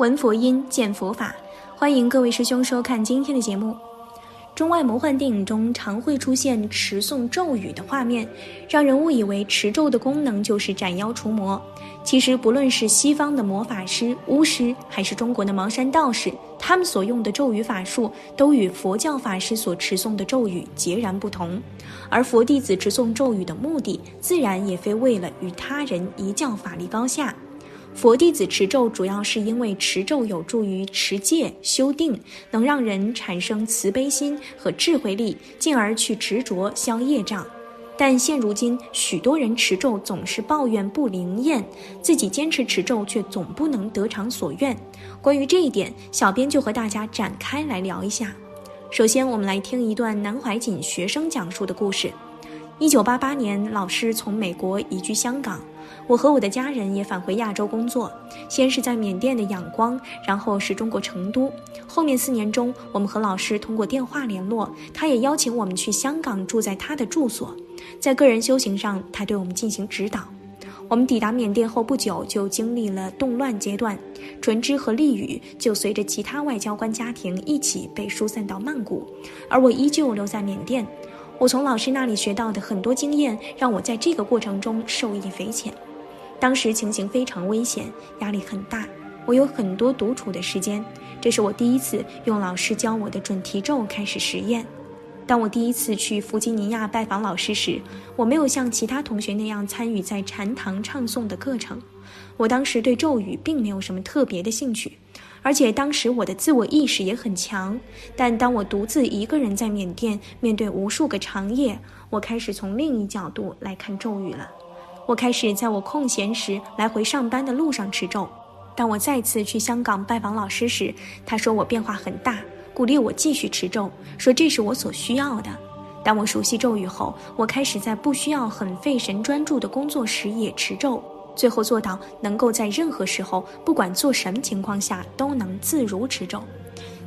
闻佛音，见佛法。欢迎各位师兄收看今天的节目。中外魔幻电影中常会出现持诵咒语的画面，让人误以为持咒的功能就是斩妖除魔。其实，不论是西方的魔法师、巫师，还是中国的茅山道士，他们所用的咒语法术都与佛教法师所持诵的咒语截然不同。而佛弟子持诵咒语的目的，自然也非为了与他人一较法力高下。佛弟子持咒，主要是因为持咒有助于持戒修定，能让人产生慈悲心和智慧力，进而去执着消业障。但现如今，许多人持咒总是抱怨不灵验，自己坚持持咒却总不能得偿所愿。关于这一点，小编就和大家展开来聊一下。首先，我们来听一段南怀瑾学生讲述的故事。一九八八年，老师从美国移居香港。我和我的家人也返回亚洲工作，先是在缅甸的仰光，然后是中国成都。后面四年中，我们和老师通过电话联络，他也邀请我们去香港住在他的住所，在个人修行上，他对我们进行指导。我们抵达缅甸后不久，就经历了动乱阶段，纯之和丽宇就随着其他外交官家庭一起被疏散到曼谷，而我依旧留在缅甸。我从老师那里学到的很多经验，让我在这个过程中受益匪浅。当时情形非常危险，压力很大，我有很多独处的时间。这是我第一次用老师教我的准提咒开始实验。当我第一次去弗吉尼亚拜访老师时，我没有像其他同学那样参与在禅堂唱诵的课程。我当时对咒语并没有什么特别的兴趣，而且当时我的自我意识也很强。但当我独自一个人在缅甸面对无数个长夜，我开始从另一角度来看咒语了。我开始在我空闲时来回上班的路上持咒。当我再次去香港拜访老师时，他说我变化很大，鼓励我继续持咒，说这是我所需要的。当我熟悉咒语后，我开始在不需要很费神专注的工作时也持咒，最后做到能够在任何时候，不管做什么情况下都能自如持咒。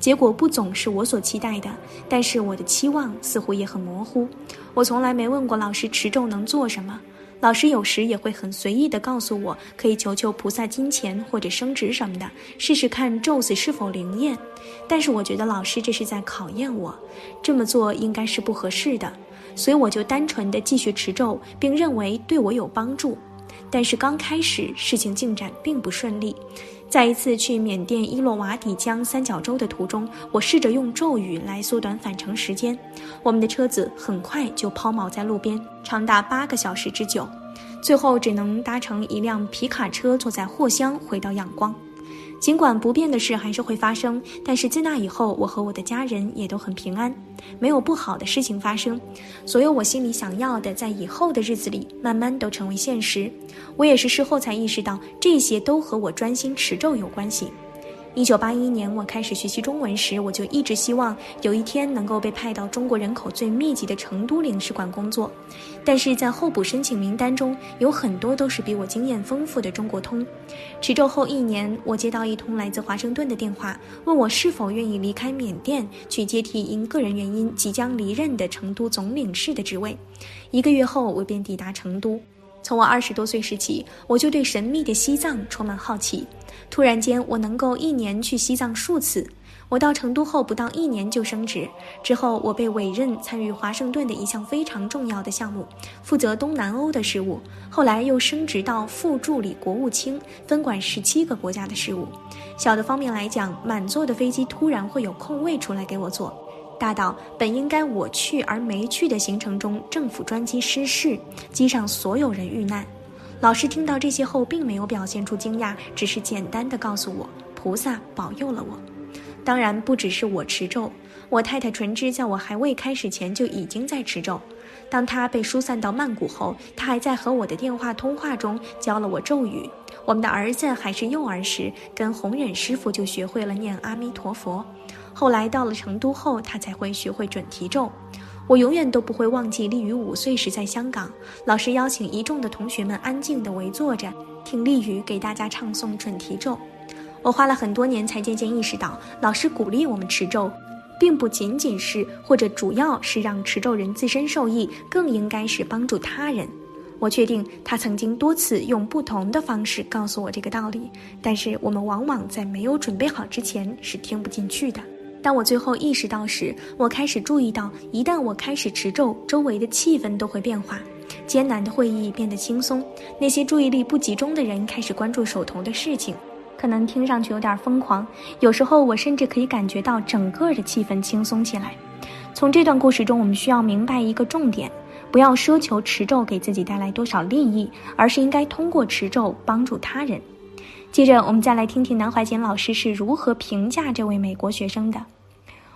结果不总是我所期待的，但是我的期望似乎也很模糊。我从来没问过老师持咒能做什么。老师有时也会很随意地告诉我，可以求求菩萨金钱或者升职什么的，试试看咒子是否灵验。但是我觉得老师这是在考验我，这么做应该是不合适的，所以我就单纯的继续持咒，并认为对我有帮助。但是刚开始事情进展并不顺利。在一次去缅甸伊洛瓦底江三角洲的途中，我试着用咒语来缩短返程时间。我们的车子很快就抛锚在路边，长达八个小时之久，最后只能搭乘一辆皮卡车，坐在货箱回到仰光。尽管不变的事还是会发生，但是自那以后，我和我的家人也都很平安，没有不好的事情发生。所有我心里想要的，在以后的日子里，慢慢都成为现实。我也是事后才意识到，这些都和我专心持咒有关系。一九八一年，我开始学习中文时，我就一直希望有一天能够被派到中国人口最密集的成都领事馆工作。但是在候补申请名单中，有很多都是比我经验丰富的中国通。持证后一年，我接到一通来自华盛顿的电话，问我是否愿意离开缅甸，去接替因个人原因即将离任的成都总领事的职位。一个月后，我便抵达成都。从我二十多岁时起，我就对神秘的西藏充满好奇。突然间，我能够一年去西藏数次。我到成都后不到一年就升职，之后我被委任参与华盛顿的一项非常重要的项目，负责东南欧的事务。后来又升职到副助理国务卿，分管十七个国家的事务。小的方面来讲，满座的飞机突然会有空位出来给我坐。大到本应该我去而没去的行程中，政府专机失事，机上所有人遇难。老师听到这些后，并没有表现出惊讶，只是简单的告诉我，菩萨保佑了我。当然，不只是我持咒，我太太纯之在我还未开始前就已经在持咒。当她被疏散到曼谷后，她还在和我的电话通话中教了我咒语。我们的儿子还是幼儿时，跟弘忍师傅就学会了念阿弥陀佛。后来到了成都后，他才会学会准提咒。我永远都不会忘记立宇五岁时在香港，老师邀请一众的同学们安静地围坐着，听立宇给大家唱诵准提咒。我花了很多年才渐渐意识到，老师鼓励我们持咒，并不仅仅是或者主要是让持咒人自身受益，更应该是帮助他人。我确定他曾经多次用不同的方式告诉我这个道理，但是我们往往在没有准备好之前是听不进去的。当我最后意识到时，我开始注意到，一旦我开始持咒，周围的气氛都会变化，艰难的会议变得轻松，那些注意力不集中的人开始关注手头的事情。可能听上去有点疯狂，有时候我甚至可以感觉到整个的气氛轻松起来。从这段故事中，我们需要明白一个重点：不要奢求持咒给自己带来多少利益，而是应该通过持咒帮助他人。接着，我们再来听听南怀瑾老师是如何评价这位美国学生的。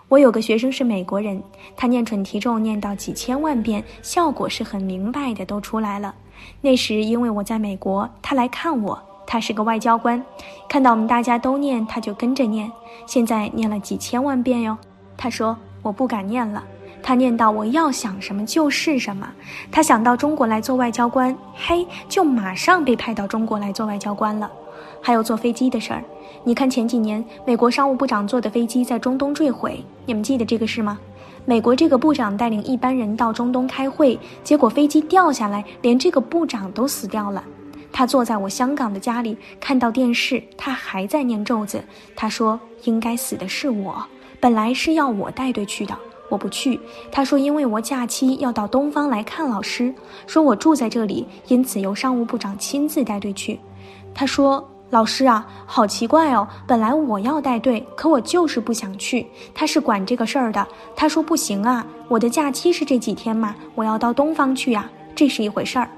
我有个学生是美国人，他念准提咒念到几千万遍，效果是很明白的，都出来了。那时因为我在美国，他来看我。他是个外交官，看到我们大家都念，他就跟着念。现在念了几千万遍哟。他说我不敢念了。他念到我要想什么就是什么。他想到中国来做外交官，嘿，就马上被派到中国来做外交官了。还有坐飞机的事儿，你看前几年美国商务部长坐的飞机在中东坠毁，你们记得这个事吗？美国这个部长带领一班人到中东开会，结果飞机掉下来，连这个部长都死掉了。他坐在我香港的家里，看到电视，他还在念咒子。他说：“应该死的是我，本来是要我带队去的，我不去。”他说：“因为我假期要到东方来看老师，说我住在这里，因此由商务部长亲自带队去。”他说：“老师啊，好奇怪哦，本来我要带队，可我就是不想去。他是管这个事儿的，他说不行啊，我的假期是这几天嘛，我要到东方去呀，这是一回事儿。”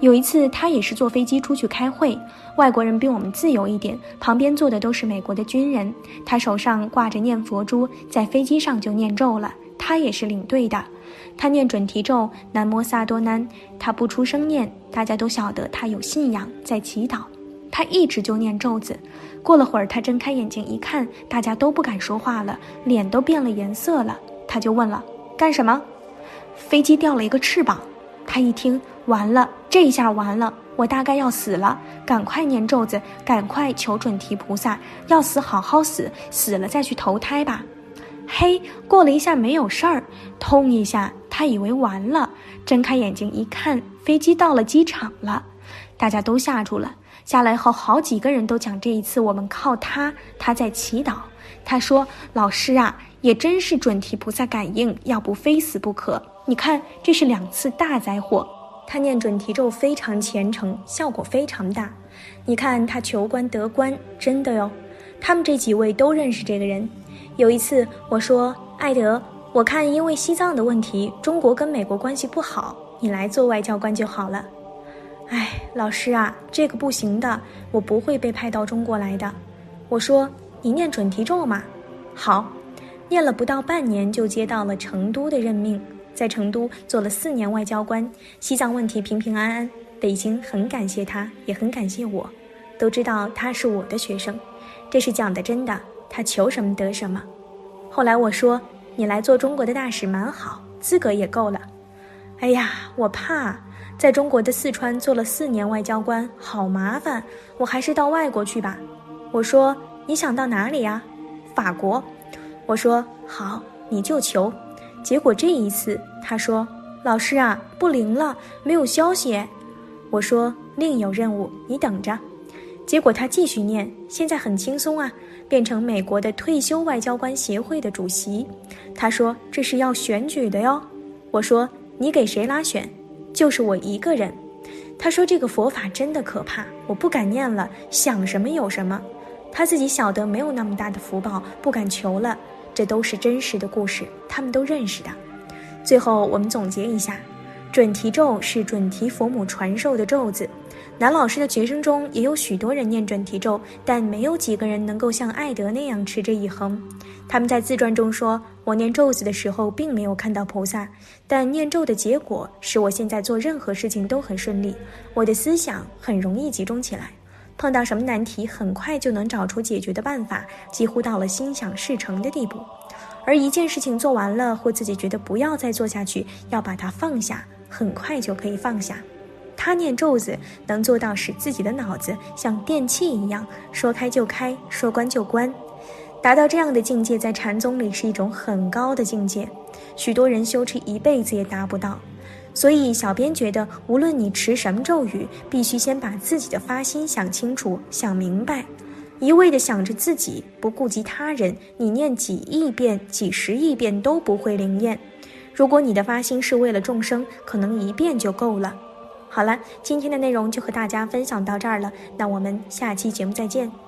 有一次，他也是坐飞机出去开会。外国人比我们自由一点，旁边坐的都是美国的军人。他手上挂着念佛珠，在飞机上就念咒了。他也是领队的，他念准提咒南摩萨多南，他不出声念，大家都晓得他有信仰，在祈祷。他一直就念咒子。过了会儿，他睁开眼睛一看，大家都不敢说话了，脸都变了颜色了。他就问了：“干什么？”飞机掉了一个翅膀。他一听。完了，这下完了，我大概要死了，赶快念咒子，赶快求准提菩萨，要死好好死，死了再去投胎吧。嘿，过了一下没有事儿，痛一下，他以为完了，睁开眼睛一看，飞机到了机场了，大家都吓住了。下来后，好几个人都讲这一次我们靠他，他在祈祷。他说：“老师啊，也真是准提菩萨感应，要不非死不可。你看，这是两次大灾祸。”他念准提咒非常虔诚，效果非常大。你看他求官得官，真的哟。他们这几位都认识这个人。有一次我说：“艾德，我看因为西藏的问题，中国跟美国关系不好，你来做外交官就好了。”哎，老师啊，这个不行的，我不会被派到中国来的。我说：“你念准提咒嘛。”好，念了不到半年就接到了成都的任命。在成都做了四年外交官，西藏问题平平安安。北京很感谢他，也很感谢我，都知道他是我的学生，这是讲的真的。他求什么得什么。后来我说你来做中国的大使蛮好，资格也够了。哎呀，我怕在中国的四川做了四年外交官，好麻烦，我还是到外国去吧。我说你想到哪里呀？法国。我说好，你就求。结果这一次，他说：“老师啊，不灵了，没有消息。”我说：“另有任务，你等着。”结果他继续念，现在很轻松啊，变成美国的退休外交官协会的主席。他说：“这是要选举的哟。”我说：“你给谁拉选？就是我一个人。”他说：“这个佛法真的可怕，我不敢念了，想什么有什么。”他自己晓得没有那么大的福报，不敢求了。这都是真实的故事，他们都认识的。最后我们总结一下，准提咒是准提佛母传授的咒子。男老师的学生中也有许多人念准提咒，但没有几个人能够像艾德那样持之以恒。他们在自传中说：“我念咒子的时候并没有看到菩萨，但念咒的结果使我现在做任何事情都很顺利，我的思想很容易集中起来。”碰到什么难题，很快就能找出解决的办法，几乎到了心想事成的地步。而一件事情做完了，或自己觉得不要再做下去，要把它放下，很快就可以放下。他念咒子，能做到使自己的脑子像电器一样，说开就开，说关就关。达到这样的境界，在禅宗里是一种很高的境界，许多人修持一辈子也达不到。所以，小编觉得，无论你持什么咒语，必须先把自己的发心想清楚、想明白。一味的想着自己，不顾及他人，你念几亿遍、几十亿遍都不会灵验。如果你的发心是为了众生，可能一遍就够了。好了，今天的内容就和大家分享到这儿了，那我们下期节目再见。